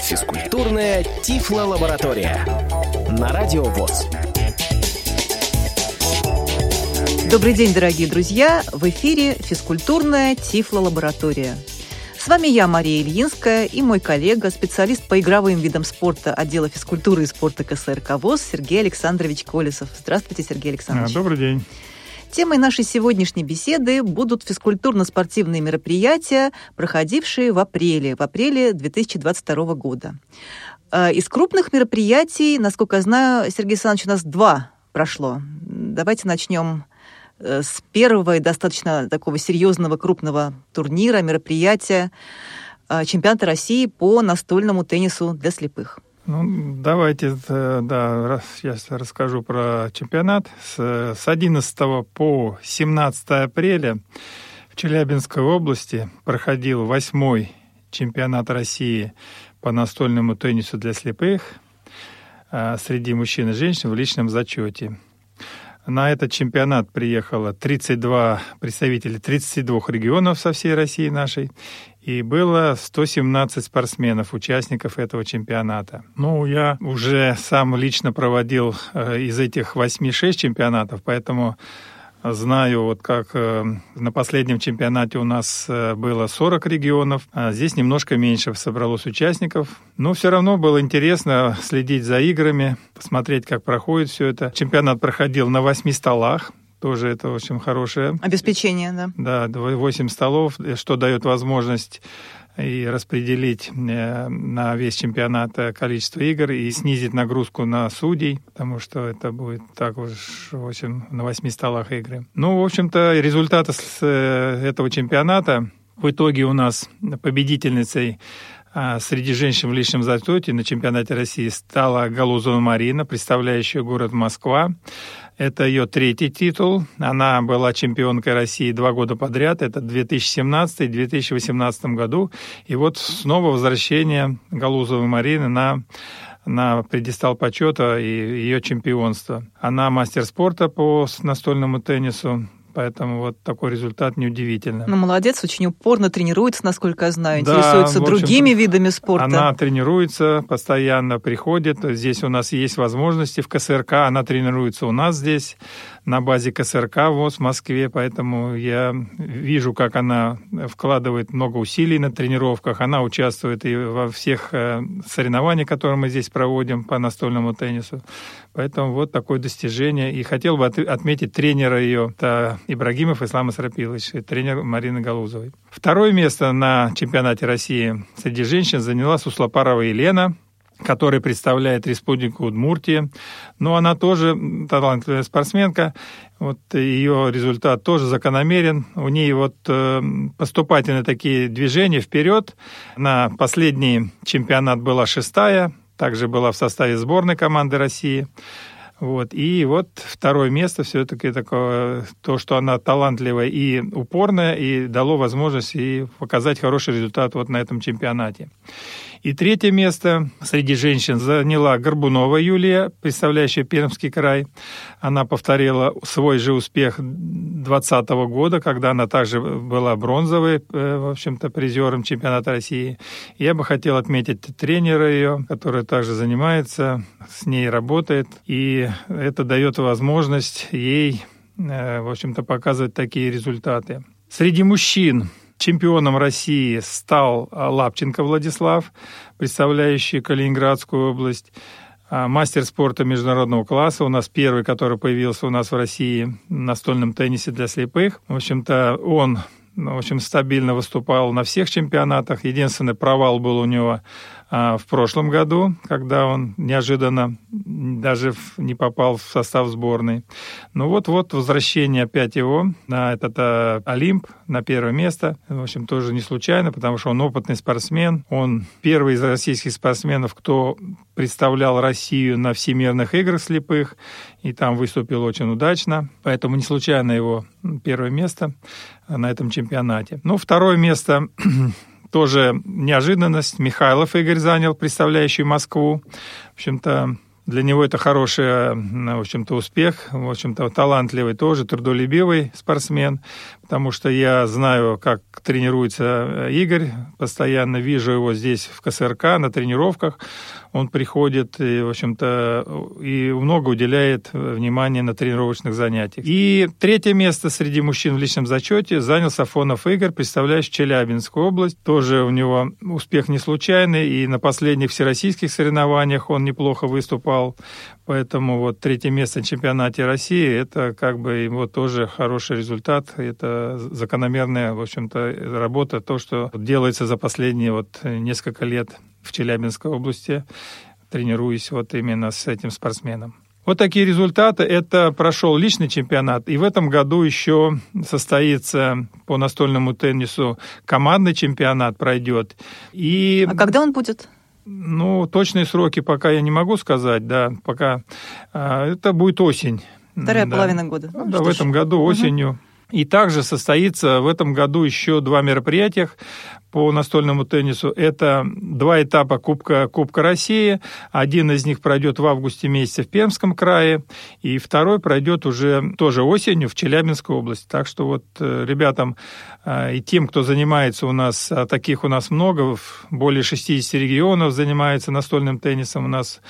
Физкультурная Тифло-лаборатория на Радио ВОЗ. Добрый день, дорогие друзья! В эфире физкультурная Тифло-лаборатория. С вами я, Мария Ильинская, и мой коллега, специалист по игровым видам спорта отдела физкультуры и спорта КСРК ВОЗ Сергей Александрович Колесов. Здравствуйте, Сергей Александрович. Добрый день. Темой нашей сегодняшней беседы будут физкультурно-спортивные мероприятия, проходившие в апреле, в апреле 2022 года. Э, из крупных мероприятий, насколько я знаю, Сергей Александрович, у нас два прошло. Давайте начнем Э, с первого и достаточно такого серьезного крупного турнира, мероприятия э, чемпионата России по настольному теннису для слепых. Ну, давайте, э, да, я расскажу про чемпионат. С, с 11 по 17 апреля в Челябинской области проходил восьмой чемпионат России по настольному теннису для слепых среди мужчин и женщин в личном зачете. На этот чемпионат приехало 32 представителей 32 регионов со всей России нашей. И было 117 спортсменов, участников этого чемпионата. Ну, я уже сам лично проводил э, из этих 8-6 чемпионатов, поэтому Знаю, вот как э, на последнем чемпионате у нас э, было 40 регионов, а здесь немножко меньше собралось участников. Но все равно было интересно следить за играми, посмотреть, как проходит все это. Чемпионат проходил на 8 столах, тоже это очень хорошее. Обеспечение, да. Да, 8 столов, что дает возможность и распределить э, на весь чемпионат э, количество игр и снизить нагрузку на судей, потому что это будет так уж, в общем, на восьми столах игры. Ну, в общем-то, результаты с э, этого чемпионата в итоге у нас победительницей а, среди женщин в личном зачете на чемпионате России стала Галузова Марина, представляющая город Москва. Это ее третий титул. Она была чемпионкой России два года подряд. Это 2017 и 2018 году. И вот снова возвращение Галузовой Марины на на предистал почета и ее чемпионство. Она мастер спорта по настольному теннису, Поэтому вот такой результат неудивительно. Ну, молодец, очень упорно тренируется, насколько я знаю, интересуется да, другими видами спорта. Она тренируется, постоянно приходит. Здесь у нас есть возможности в КСРК, она тренируется у нас здесь на базе КСРК ВОЗ в Москве, поэтому я вижу, как она вкладывает много усилий на тренировках. Она участвует и во всех э, соревнованиях, которые мы здесь проводим по настольному теннису. Поэтому вот такое достижение. И хотел бы отметить тренера ее, это Ибрагимов Ислам Исрапилович, тренер Марины Галузовой. Второе место на чемпионате России среди женщин заняла Суслопарова Елена, который представляет Республику Удмуртия. Но она тоже талантливая спортсменка. Вот ее результат тоже закономерен. У нее вот э, поступательные такие движения вперед. На последний чемпионат была шестая, также была в составе сборной команды России. Вот. И вот второе место все-таки такое, то, что она талантливая и упорная, и дало возможность и показать хороший результат вот на этом чемпионате. И третье место среди женщин заняла Горбунова Юлия, представляющая Пермский край. Она повторила свой же успех 2020 года, когда она также была бронзовой, э, в общем-то, призером чемпионата России. Я бы хотел отметить тренера ее, который также занимается, с ней работает. И это дает возможность ей, э, в общем-то, показывать такие результаты. Среди мужчин Чемпионом России стал а, Лапченко Владислав, представляющий Калининградскую область. А, мастер спорта международного класса. У нас первый, который появился у нас в России в настольном теннисе для слепых. В общем-то, он в общем, стабильно выступал на всех чемпионатах. Единственный провал был у него а, в прошлом году, когда он неожиданно даже не попал в состав сборной. Ну вот-вот возвращение опять его на этот а, Олимп, на первое место. В общем, тоже не случайно, потому что он опытный спортсмен. Он первый из российских спортсменов, кто представлял Россию на всемирных играх слепых, и там выступил очень удачно. Поэтому не случайно его первое место на этом чемпионате. Ну, второе место тоже неожиданность. Михайлов Игорь занял, представляющий Москву. В общем-то, для него это хороший, в общем-то, успех. В общем-то, талантливый тоже, трудолюбивый спортсмен. Потому что я знаю, как тренируется Игорь, постоянно вижу его здесь в КСРК на тренировках он приходит и, в общем-то, и много уделяет внимания на тренировочных занятиях. И третье место среди мужчин в личном зачете занял Сафонов Игорь, представляющий Челябинскую область. Тоже у него успех не случайный, и на последних всероссийских соревнованиях он неплохо выступал. Поэтому вот третье место на чемпионате России – это как бы его тоже хороший результат. Это закономерная, в общем-то, работа, то, что делается за последние вот несколько лет в Челябинской области, тренируюсь вот именно с этим спортсменом. Вот такие результаты. Это прошел личный чемпионат. И в этом году еще состоится по настольному теннису командный чемпионат пройдет. И... А когда он будет? Ну, точные сроки пока я не могу сказать, да, пока. А, это будет осень. Вторая да. половина года. Ну, да, в этом году осенью. Угу. И также состоится в этом году еще два мероприятия по настольному теннису. Это два этапа Кубка, Кубка России. Один из них пройдет в августе месяце в Пермском крае, и второй пройдет уже тоже осенью в Челябинской области. Так что вот э, ребятам э, и тем, кто занимается у нас, а таких у нас много, более 60 регионов занимается настольным теннисом у нас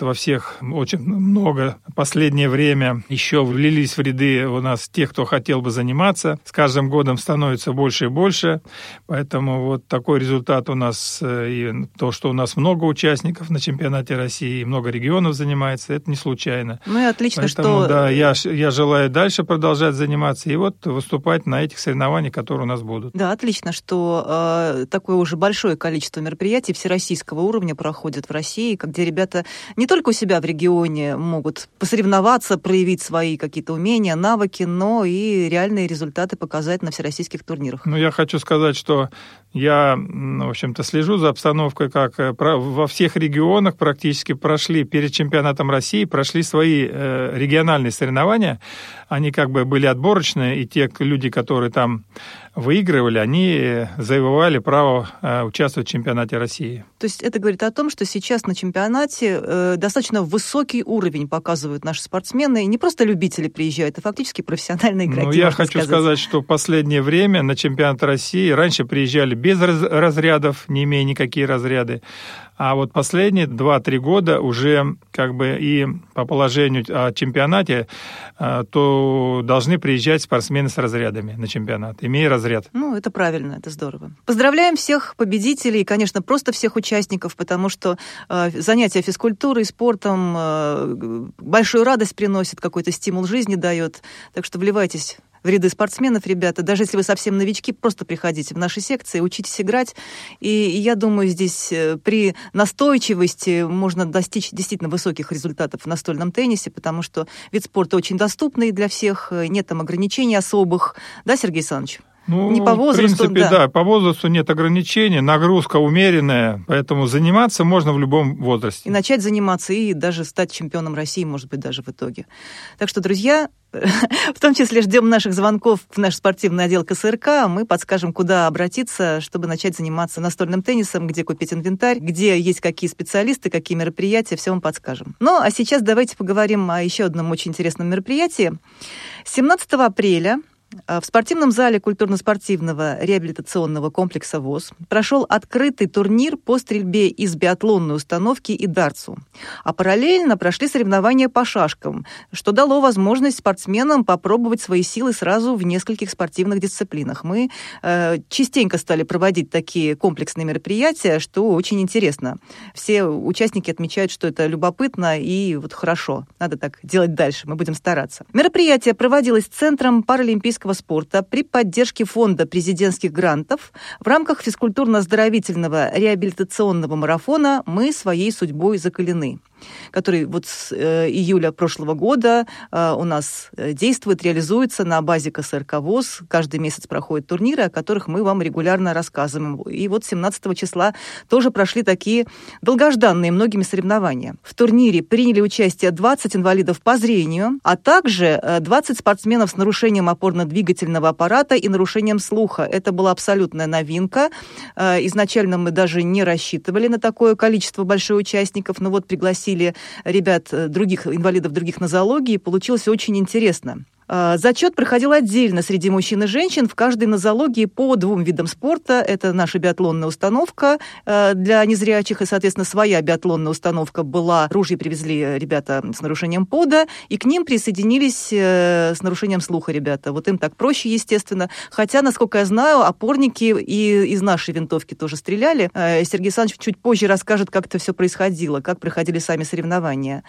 во всех очень много. Последнее время еще влились в ряды у нас тех, кто хотел бы заниматься. С каждым годом становится больше и больше. Поэтому вот такой результат у нас. Э, и то, что у нас много участников на чемпионате России, много регионов занимается, это не случайно. Ну и отлично, Поэтому, что... Да, я, я желаю дальше продолжать заниматься и вот выступать на этих соревнованиях, которые у нас будут. Да, отлично, что э, такое уже большое количество мероприятий всероссийского уровня проходит в России, где ребята не только у себя в регионе могут посоревноваться, проявить свои какие-то умения, навыки, но и реальные результаты показать на всероссийских турнирах. Ну, я хочу сказать, что я, в общем-то, слежу за обстановкой, как э, во всех регионах практически прошли перед чемпионатом России, прошли свои э, региональные соревнования. Они как бы были отборочные, и те люди, которые там выигрывали, они завоевали право э, участвовать в чемпионате России. То есть это говорит о том, что сейчас на чемпионате э, достаточно высокий уровень показывают наши спортсмены. И не просто любители приезжают, а фактически профессиональные игроки. Ну, я хочу сказать. сказать, что в последнее время на чемпионат России раньше приезжали без разрядов, не имея никакие разряды. А вот последние 2-3 года уже как бы и по положению о чемпионате, а, то должны приезжать спортсмены с разрядами на чемпионат, имея разряд. Ну, это правильно, это здорово. Поздравляем всех победителей и, конечно, просто всех участников, потому что э, занятия физкультурой, спортом большую радость приносит, какой-то стимул жизни дает. Так что вливайтесь в ряды спортсменов, ребята. Даже если вы совсем новички, просто приходите в наши секции, учитесь играть. И я думаю, здесь э, при настойчивости можно достичь действительно высоких результатов в настольном теннисе, потому что вид спорта очень доступный для всех, э, нет там ограничений особых. Да, Сергей Александрович? Ну, не по возрасту, в принципе, да. да, по возрасту нет ограничений, нагрузка умеренная, поэтому заниматься можно в любом возрасте. И начать заниматься, и даже стать чемпионом России, может быть, даже в итоге. Так что, друзья, в том числе ждем наших звонков в наш спортивный отдел КСРК. Мы подскажем, куда обратиться, чтобы начать заниматься настольным теннисом, где купить инвентарь, где есть какие специалисты, какие мероприятия, все вам подскажем. Ну, а сейчас давайте поговорим о еще одном очень интересном мероприятии. 17 апреля в спортивном зале культурно-спортивного реабилитационного комплекса ВОЗ прошел открытый турнир по стрельбе из биатлонной установки и дартсу. А параллельно прошли соревнования по шашкам, что дало возможность спортсменам попробовать свои силы сразу в нескольких спортивных дисциплинах. Мы э, частенько стали проводить такие комплексные мероприятия, что очень интересно. Все участники отмечают, что это любопытно и вот хорошо. Надо так делать дальше, мы будем стараться. Мероприятие проводилось Центром паралимпийского олимпийского спорта при поддержке фонда президентских грантов в рамках физкультурно-оздоровительного реабилитационного марафона «Мы своей судьбой закалены» который вот с э, июля прошлого года э, у нас э, действует, реализуется на базе КСРК ВОЗ. Каждый месяц проходят турниры, о которых мы вам регулярно рассказываем. И вот 17 числа тоже прошли такие долгожданные многими соревнования. В турнире приняли участие 20 инвалидов по зрению, а также 20 спортсменов с нарушением опорно-двигательного аппарата и нарушением слуха. Это была абсолютная новинка. Изначально мы даже не рассчитывали на такое количество больших участников, но вот пригласили пригласили ребят, э, других инвалидов других нозологий, получилось очень интересно. А, зачет проходил отдельно среди мужчин и женщин в каждой нозологии по двум видам спорта. Это наша биатлонная установка э, для незрячих, и, соответственно, своя биатлонная установка была. Ружья привезли ребята с нарушением пода, и к ним присоединились э, с нарушением слуха ребята. Вот им так проще, естественно. Хотя, насколько я знаю, опорники и из нашей винтовки тоже стреляли. Э, Сергей Александрович чуть позже расскажет, как это все происходило, как проходили сами соревнования.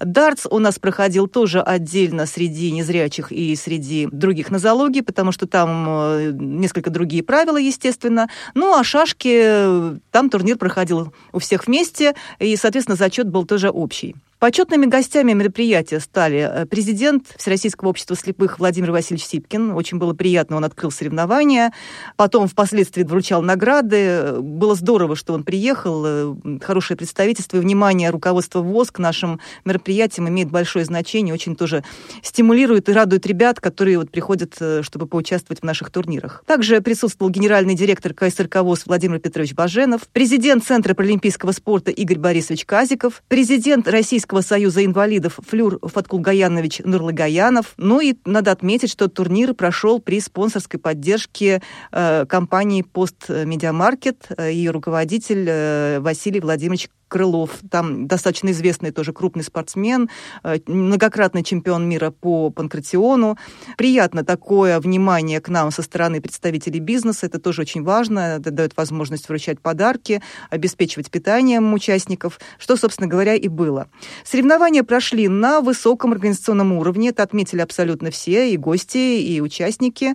Дартс у нас проходил тоже отдельно среди незрячих незрячих и среди других нозологий, потому что там э, несколько другие правила, естественно. Ну, а шашки, э, там турнир проходил у всех вместе, и, соответственно, зачет был тоже общий. Почетными гостями мероприятия стали э, президент Всероссийского общества слепых Владимир Васильевич Сипкин. Очень было приятно, он открыл соревнования. Потом впоследствии вручал награды. Было здорово, что он приехал. Э, хорошее представительство и внимание руководства ВОЗ к нашим мероприятиям имеет большое значение. Очень тоже стимулирует и радует ребят, которые вот приходят, э, чтобы поучаствовать в наших турнирах. Также присутствовал генеральный директор КСРК ВОЗ Владимир Петрович Баженов, президент Центра паралимпийского спорта Игорь Борисович Казиков, президент Российского Российского союза инвалидов Флюр Фаткулгаянович Нурлыгаянов. Ну и надо отметить, что турнир прошел при спонсорской поддержке э, компании «Пост Медиамаркет». Э, Ее руководитель э, Василий Владимирович Крылов, там достаточно известный тоже крупный спортсмен, э, многократный чемпион мира по панкратиону. Приятно такое внимание к нам со стороны представителей бизнеса, это тоже очень важно, это дает возможность вручать подарки, обеспечивать питанием участников, что, собственно говоря, и было. Соревнования прошли на высоком организационном уровне, это отметили абсолютно все, и гости, и участники.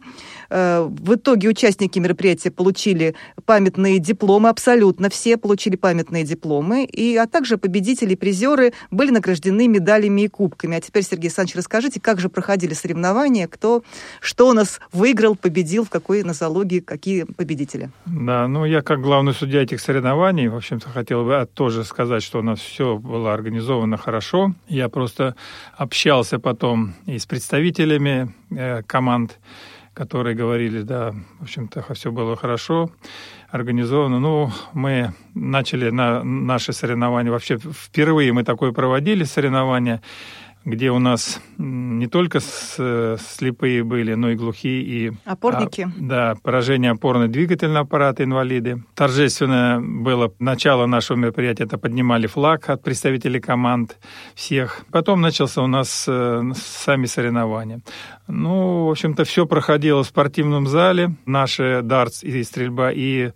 Э, в итоге участники мероприятия получили памятные дипломы, абсолютно все получили памятные дипломы, и, а также победители, призеры были награждены медалями и кубками. А теперь, Сергей Александрович, расскажите, как же проходили соревнования, кто, что у нас выиграл, победил, в какой нозологии, какие победители? Да, ну я как главный судья этих соревнований, в общем-то, хотел бы тоже сказать, что у нас все было организовано хорошо. Я просто общался потом и с представителями э, команд, которые говорили, да, в общем-то, все было хорошо организовано. Ну, мы начали на наши соревнования. Вообще впервые мы такое проводили соревнования где у нас не только слепые были, но и глухие и опорники. А, да, поражение опорно-двигательного аппарата инвалиды. Торжественное было начало нашего мероприятия. Это поднимали флаг от представителей команд всех. Потом начался у нас э, сами соревнования. Ну, в общем-то, все проходило в спортивном зале. Наши дартс и стрельба и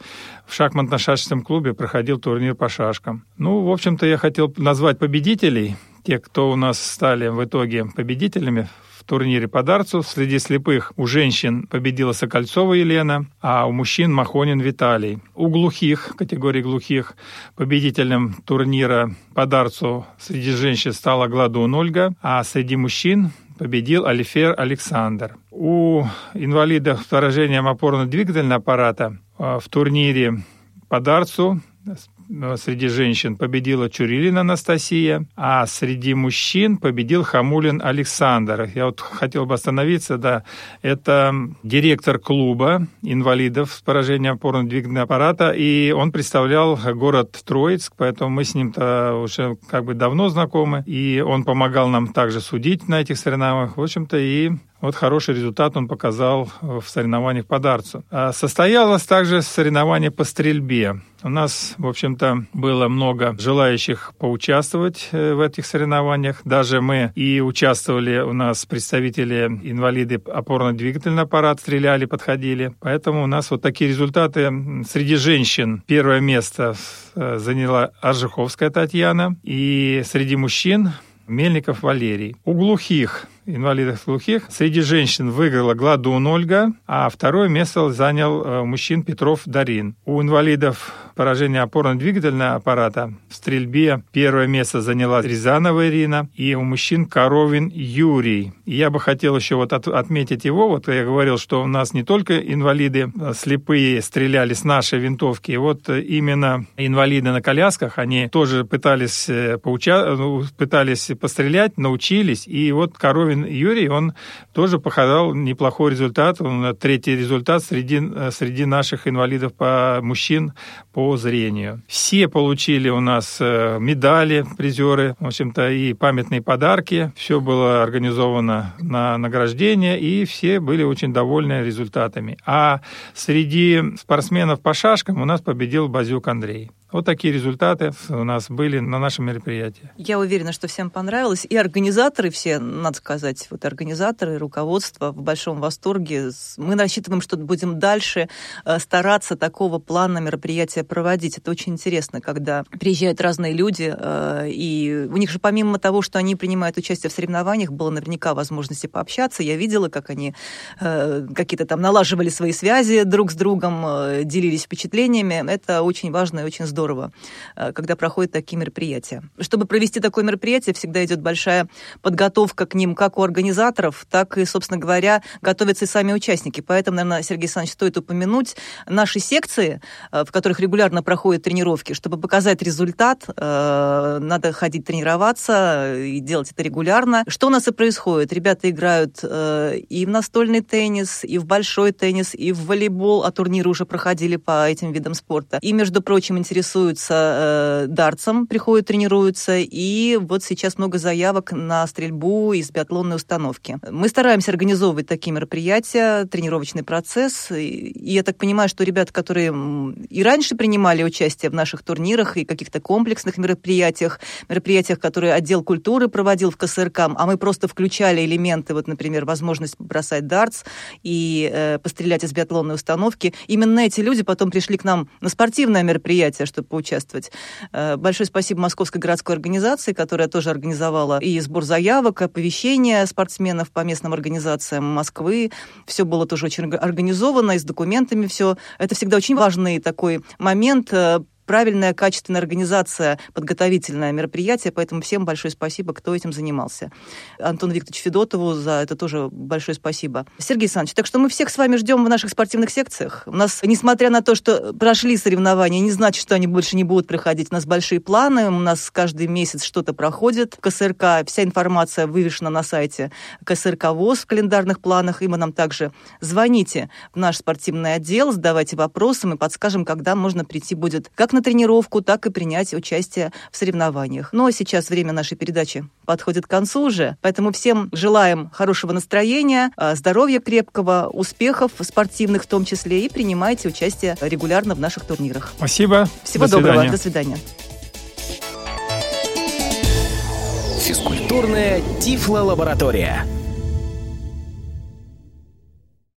в шахматно-шашечном клубе проходил турнир по шашкам. Ну, в общем-то, я хотел назвать победителей те, кто у нас стали в итоге победителями в турнире по дарцу. Среди слепых у женщин победила Сокольцова Елена, а у мужчин Махонин Виталий. У глухих, категории глухих, победителем турнира по дарцу среди женщин стала Гладун Ольга, а среди мужчин победил Алифер Александр. У инвалидов с поражением опорно-двигательного аппарата а, в турнире по дарцу среди женщин победила Чурилина Анастасия, а среди мужчин победил Хамулин Александр. Я вот хотел бы остановиться, да, это директор клуба инвалидов с поражением опорно-двигательного аппарата, и он представлял город Троицк, поэтому мы с ним-то уже как бы давно знакомы, и он помогал нам также судить на этих соревнованиях, в общем-то, и вот хороший результат он показал в соревнованиях по дарцу. А состоялось также соревнование по стрельбе. У нас, в общем-то, было много желающих поучаствовать э, в этих соревнованиях. Даже мы и участвовали, у нас представители инвалиды опорно-двигательный аппарат стреляли, подходили. Поэтому у нас вот такие результаты. Среди женщин первое место э, заняла Аржиховская Татьяна. И среди мужчин Мельников Валерий. У глухих инвалидов глухих. Среди женщин выиграла Гладун Ольга, а второе место занял э, мужчин Петров Дарин. У инвалидов поражение опорно-двигательного аппарата в стрельбе первое место заняла Рязанова Ирина и у мужчин Коровин Юрий. И я бы хотел еще вот от, отметить его. Вот я говорил, что у нас не только инвалиды э, слепые стреляли с нашей винтовки, и вот э, именно инвалиды на колясках, они тоже пытались, поуча... Ну, пытались пострелять, научились, и вот Коровин Коровин Юрий, он тоже показал неплохой результат. Он третий результат среди, среди наших инвалидов по мужчин по зрению. Все получили у нас э, медали, призеры, в общем-то, и памятные подарки. Все было организовано на награждение, и все были очень довольны результатами. А среди спортсменов по шашкам у нас победил Базюк Андрей. Вот такие результаты у нас были на нашем мероприятии. Я уверена, что всем понравилось. И организаторы все, надо сказать, вот организаторы, руководство в большом восторге. Мы рассчитываем, что будем дальше э, стараться такого плана мероприятия проводить. Это очень интересно, когда приезжают разные люди, э, и у них же помимо того, что они принимают участие в соревнованиях, было наверняка возможности пообщаться. Я видела, как они э, какие-то там налаживали свои связи друг с другом, делились впечатлениями. Это очень важно и очень здорово здорово, э, когда проходят такие мероприятия. Чтобы провести такое мероприятие, всегда идет большая подготовка к ним как у организаторов, так и, собственно говоря, готовятся и сами участники. Поэтому, наверное, Сергей Александрович, стоит упомянуть наши секции, э, в которых регулярно проходят тренировки. Чтобы показать результат, э, надо ходить тренироваться и делать это регулярно. Что у нас и происходит? Ребята играют и в настольный теннис, и в большой теннис, и в волейбол, а турниры уже проходили по этим видам спорта. И, между прочим, интересуются интересуются э, дартсом, приходят, тренируются, и вот сейчас много заявок на стрельбу из биатлонной установки. Мы стараемся организовывать такие мероприятия, тренировочный процесс, и я так понимаю, что ребята, которые и раньше принимали участие в наших турнирах и каких-то комплексных мероприятиях, мероприятиях, которые отдел культуры проводил в КСРК, а мы просто включали элементы, вот, например, возможность бросать дартс и э, пострелять из биатлонной установки, именно эти люди потом пришли к нам на спортивное мероприятие, чтобы поучаствовать. Э, большое спасибо Московской городской организации, которая тоже организовала и сбор заявок, оповещение спортсменов по местным организациям Москвы. Все было тоже очень организовано, и с документами все. Это всегда очень важный такой момент э, правильная, качественная организация, подготовительное мероприятие, поэтому всем большое спасибо, кто этим занимался. Антону Викторовичу Федотову за это тоже большое спасибо. Сергей Александрович, так что мы всех с вами ждем в наших спортивных секциях. У нас, несмотря на то, что прошли соревнования, не значит, что они больше не будут проходить. У нас большие планы, у нас каждый месяц что-то проходит. КСРК, вся информация вывешена на сайте КСРК ВОЗ в календарных планах, и мы нам также звоните в наш спортивный отдел, задавайте вопросы, мы подскажем, когда можно прийти будет как на тренировку, так и принять участие в соревнованиях. Но сейчас время нашей передачи подходит к концу уже, поэтому всем желаем хорошего настроения, а, здоровья крепкого, успехов спортивных в том числе, и принимайте участие регулярно в наших турнирах. Спасибо. Всего До доброго. Свидания. До свидания. Физкультурная Тифло-лаборатория.